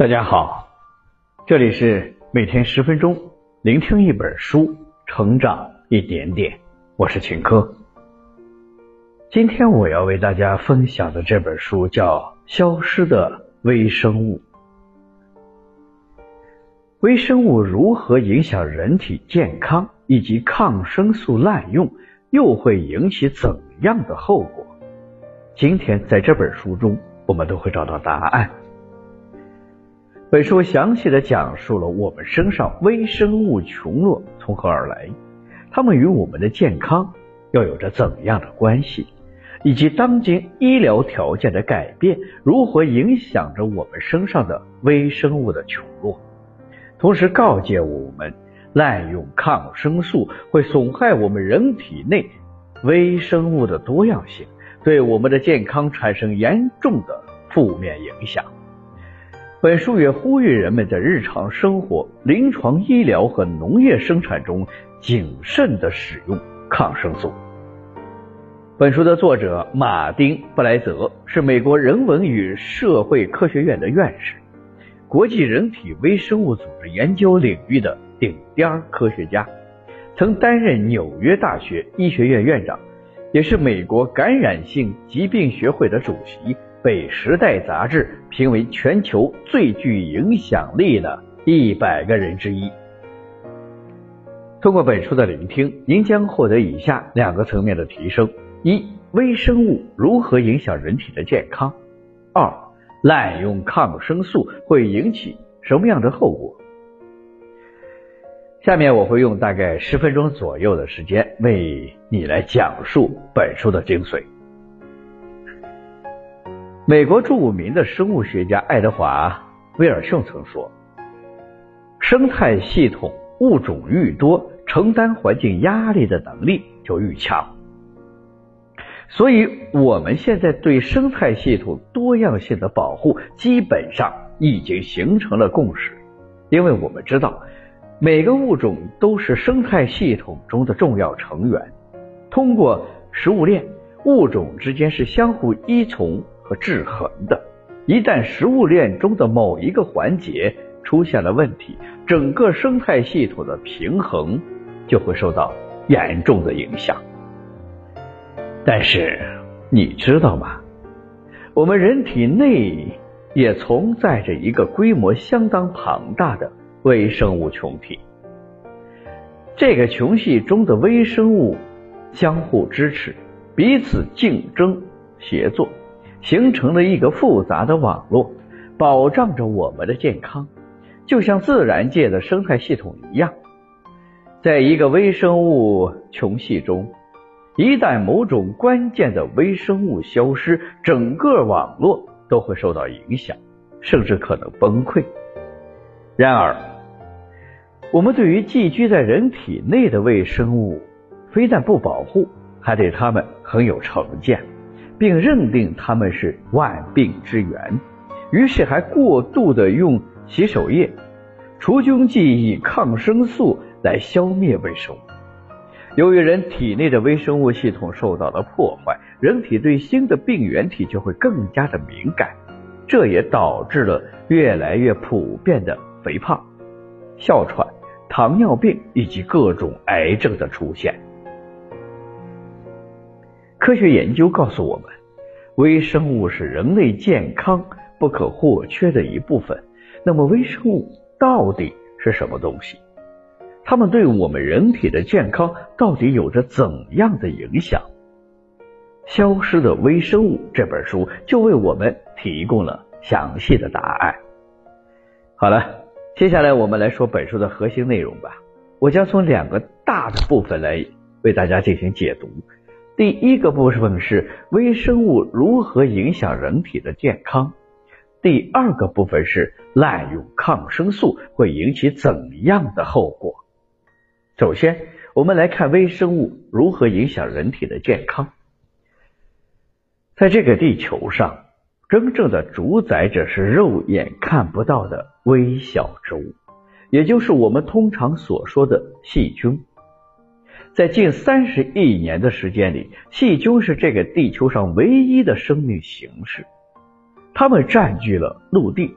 大家好，这里是每天十分钟聆听一本书，成长一点点。我是秦科。今天我要为大家分享的这本书叫《消失的微生物》。微生物如何影响人体健康，以及抗生素滥用又会引起怎样的后果？今天在这本书中，我们都会找到答案。本书详细的讲述了我们身上微生物群落从何而来，它们与我们的健康又有着怎样的关系，以及当今医疗条件的改变如何影响着我们身上的微生物的群落，同时告诫我们，滥用抗生素会损害我们人体内微生物的多样性，对我们的健康产生严重的负面影响。本书也呼吁人们在日常生活、临床医疗和农业生产中谨慎的使用抗生素。本书的作者马丁·布莱泽是美国人文与社会科学院的院士，国际人体微生物组织研究领域的顶尖科学家，曾担任纽约大学医学院院长，也是美国感染性疾病学会的主席。被《时代》杂志评为全球最具影响力的一百个人之一。通过本书的聆听，您将获得以下两个层面的提升：一、微生物如何影响人体的健康；二、滥用抗生素会引起什么样的后果。下面我会用大概十分钟左右的时间，为你来讲述本书的精髓。美国著名的生物学家爱德华·威尔逊曾说：“生态系统物种愈多，承担环境压力的能力就愈强。”所以，我们现在对生态系统多样性的保护基本上已经形成了共识，因为我们知道每个物种都是生态系统中的重要成员。通过食物链，物种之间是相互依从。和制衡的，一旦食物链中的某一个环节出现了问题，整个生态系统的平衡就会受到严重的影响。但是你知道吗？我们人体内也存在着一个规模相当庞大的微生物群体，这个群系中的微生物相互支持，彼此竞争协作。形成了一个复杂的网络，保障着我们的健康，就像自然界的生态系统一样。在一个微生物群系中，一旦某种关键的微生物消失，整个网络都会受到影响，甚至可能崩溃。然而，我们对于寄居在人体内的微生物，非但不保护，还对它们很有成见。并认定他们是万病之源，于是还过度的用洗手液、除菌剂以抗生素来消灭微生物。由于人体内的微生物系统受到了破坏，人体对新的病原体就会更加的敏感，这也导致了越来越普遍的肥胖、哮喘、糖尿病以及各种癌症的出现。科学研究告诉我们，微生物是人类健康不可或缺的一部分。那么，微生物到底是什么东西？它们对我们人体的健康到底有着怎样的影响？《消失的微生物》这本书就为我们提供了详细的答案。好了，接下来我们来说本书的核心内容吧。我将从两个大的部分来为大家进行解读。第一个部分是微生物如何影响人体的健康，第二个部分是滥用抗生素会引起怎样的后果。首先，我们来看微生物如何影响人体的健康。在这个地球上，真正的主宰者是肉眼看不到的微小之物，也就是我们通常所说的细菌。在近三十亿年的时间里，细菌是这个地球上唯一的生命形式。它们占据了陆地、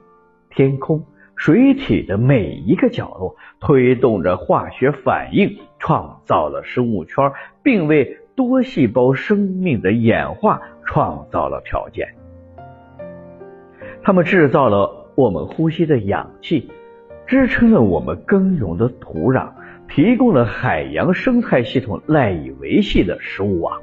天空、水体的每一个角落，推动着化学反应，创造了生物圈，并为多细胞生命的演化创造了条件。他们制造了我们呼吸的氧气，支撑了我们耕耘的土壤，提供了海洋生态系统赖以维系的食物网。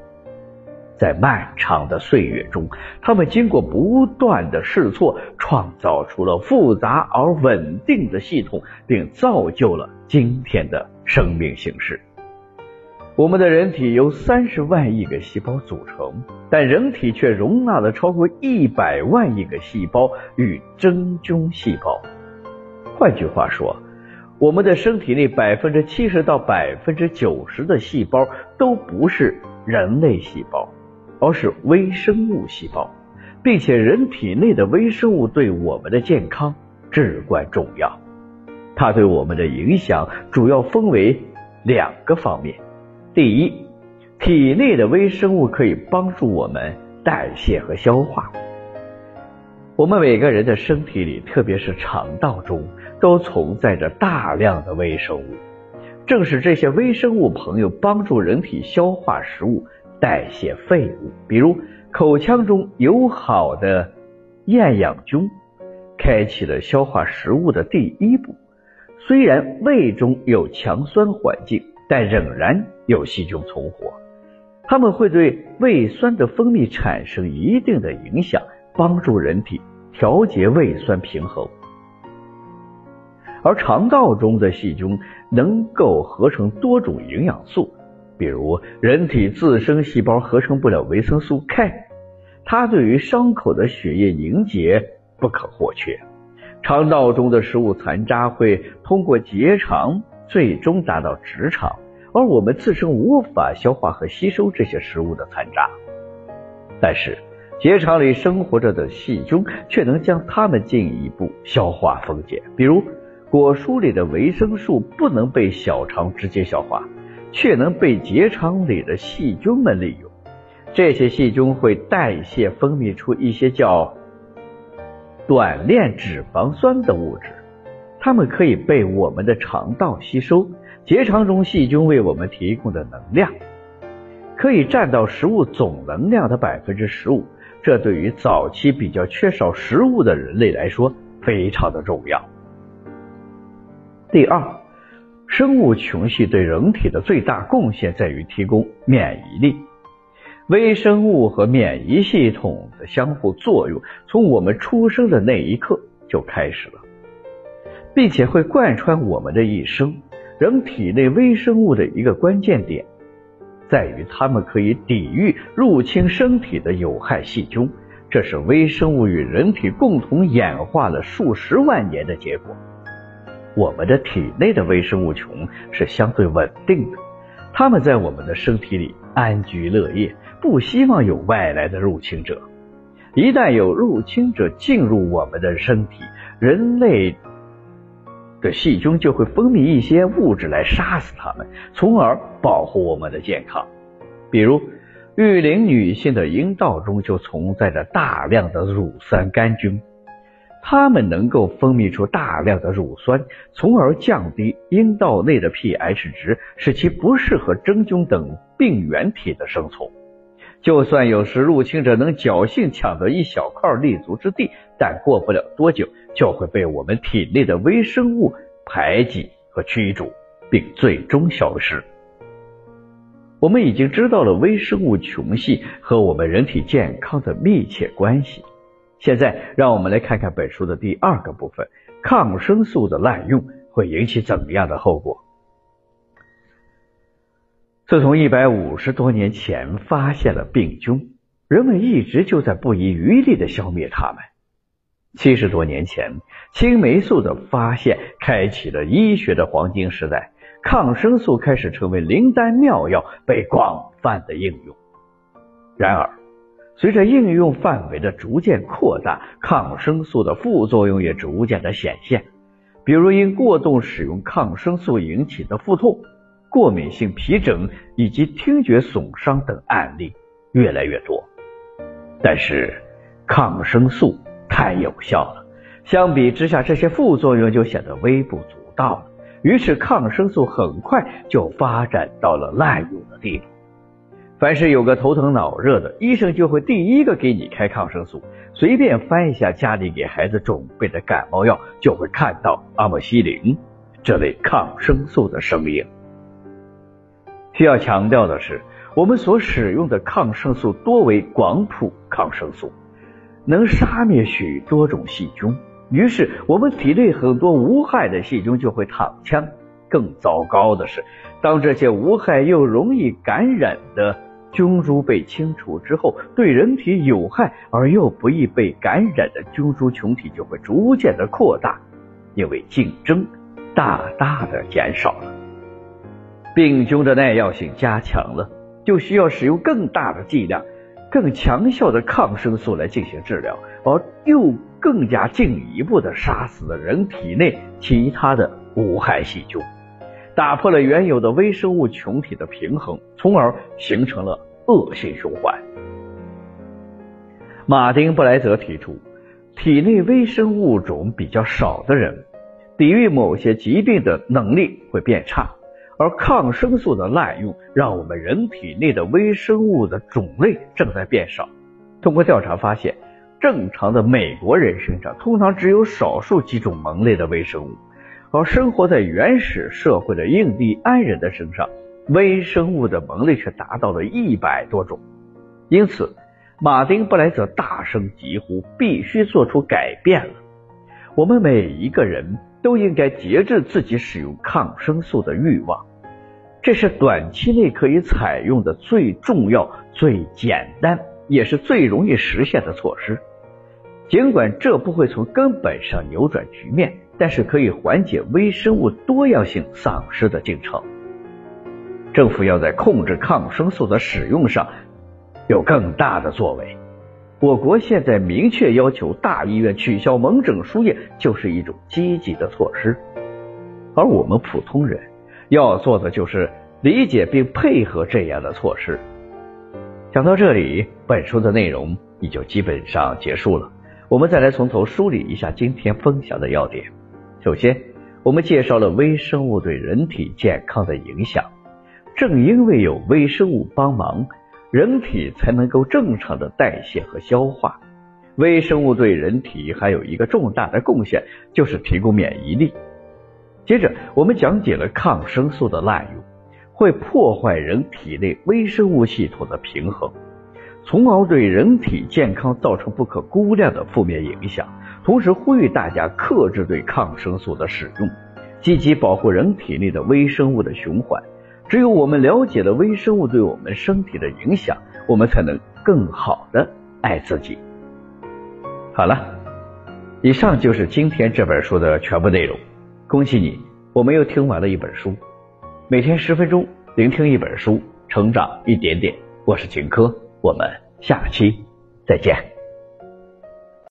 在漫长的岁月中，他们经过不断的试错，创造出了复杂而稳定的系统，并造就了今天的生命形式。我们的人体由三十万亿个细胞组成，但人体却容纳了超过一百万亿个细胞与真菌细胞。换句话说，我们的身体内百分之七十到百分之九十的细胞都不是人类细胞。而是微生物细胞，并且人体内的微生物对我们的健康至关重要。它对我们的影响主要分为两个方面：第一，体内的微生物可以帮助我们代谢和消化。我们每个人的身体里，特别是肠道中，都存在着大量的微生物。正是这些微生物朋友帮助人体消化食物。代谢废物，比如口腔中友好的厌氧菌，开启了消化食物的第一步。虽然胃中有强酸环境，但仍然有细菌存活，它们会对胃酸的分泌产生一定的影响，帮助人体调节胃酸平衡。而肠道中的细菌能够合成多种营养素。比如，人体自身细胞合成不了维生素 K，它对于伤口的血液凝结不可或缺。肠道中的食物残渣会通过结肠最终达到直肠，而我们自身无法消化和吸收这些食物的残渣，但是结肠里生活着的细菌却能将它们进一步消化分解。比如，果蔬里的维生素不能被小肠直接消化。却能被结肠里的细菌们利用，这些细菌会代谢分泌出一些叫短链脂肪酸的物质，它们可以被我们的肠道吸收。结肠中细菌为我们提供的能量，可以占到食物总能量的百分之十五，这对于早期比较缺少食物的人类来说非常的重要。第二。生物群系对人体的最大贡献在于提供免疫力。微生物和免疫系统的相互作用，从我们出生的那一刻就开始了，并且会贯穿我们的一生。人体内微生物的一个关键点，在于它们可以抵御入侵身体的有害细菌，这是微生物与人体共同演化了数十万年的结果。我们的体内的微生物群是相对稳定的，它们在我们的身体里安居乐业，不希望有外来的入侵者。一旦有入侵者进入我们的身体，人类的细菌就会分泌一些物质来杀死它们，从而保护我们的健康。比如，育龄女性的阴道中就存在着大量的乳酸杆菌。它们能够分泌出大量的乳酸，从而降低阴道内的 pH 值，使其不适合真菌等病原体的生存。就算有时入侵者能侥幸抢得一小块立足之地，但过不了多久就会被我们体内的微生物排挤和驱逐，并最终消失。我们已经知道了微生物群系和我们人体健康的密切关系。现在，让我们来看看本书的第二个部分：抗生素的滥用会引起怎么样的后果？自从一百五十多年前发现了病菌，人们一直就在不遗余力的消灭它们。七十多年前，青霉素的发现开启了医学的黄金时代，抗生素开始成为灵丹妙药，被广泛的应用。然而，随着应用范围的逐渐扩大，抗生素的副作用也逐渐的显现，比如因过度使用抗生素引起的腹痛、过敏性皮疹以及听觉损伤等案例越来越多。但是，抗生素太有效了，相比之下，这些副作用就显得微不足道了。于是，抗生素很快就发展到了滥用的地步。凡是有个头疼脑热的，医生就会第一个给你开抗生素。随便翻一下家里给孩子准备的感冒药，就会看到阿莫西林这类抗生素的身影。需要强调的是，我们所使用的抗生素多为广谱抗生素，能杀灭许多种细菌。于是，我们体内很多无害的细菌就会躺枪。更糟糕的是，当这些无害又容易感染的菌株被清除之后，对人体有害而又不易被感染的菌株群体就会逐渐的扩大，因为竞争大大的减少了，病菌的耐药性加强了，就需要使用更大的剂量、更强效的抗生素来进行治疗，而又更加进一步的杀死了人体内其他的无害细菌。打破了原有的微生物群体的平衡，从而形成了恶性循环。马丁布莱泽提出，体内微生物种比较少的人，抵御某些疾病的能力会变差，而抗生素的滥用，让我们人体内的微生物的种类正在变少。通过调查发现，正常的美国人身上通常只有少数几种门类的微生物。而生活在原始社会的印第安人的身上，微生物的门类却达到了一百多种。因此，马丁布莱泽大声疾呼：必须做出改变了！我们每一个人都应该节制自己使用抗生素的欲望，这是短期内可以采用的最重要、最简单，也是最容易实现的措施。尽管这不会从根本上扭转局面。但是可以缓解微生物多样性丧失的进程。政府要在控制抗生素的使用上有更大的作为。我国现在明确要求大医院取消门诊输液，就是一种积极的措施。而我们普通人要做的就是理解并配合这样的措施。讲到这里，本书的内容也就基本上结束了。我们再来从头梳理一下今天分享的要点。首先，我们介绍了微生物对人体健康的影响。正因为有微生物帮忙，人体才能够正常的代谢和消化。微生物对人体还有一个重大的贡献，就是提供免疫力。接着，我们讲解了抗生素的滥用会破坏人体内微生物系统的平衡，从而对人体健康造成不可估量的负面影响。同时呼吁大家克制对抗生素的使用，积极保护人体内的微生物的循环。只有我们了解了微生物对我们身体的影响，我们才能更好的爱自己。好了，以上就是今天这本书的全部内容。恭喜你，我们又听完了一本书。每天十分钟，聆听一本书，成长一点点。我是秦科，我们下期再见。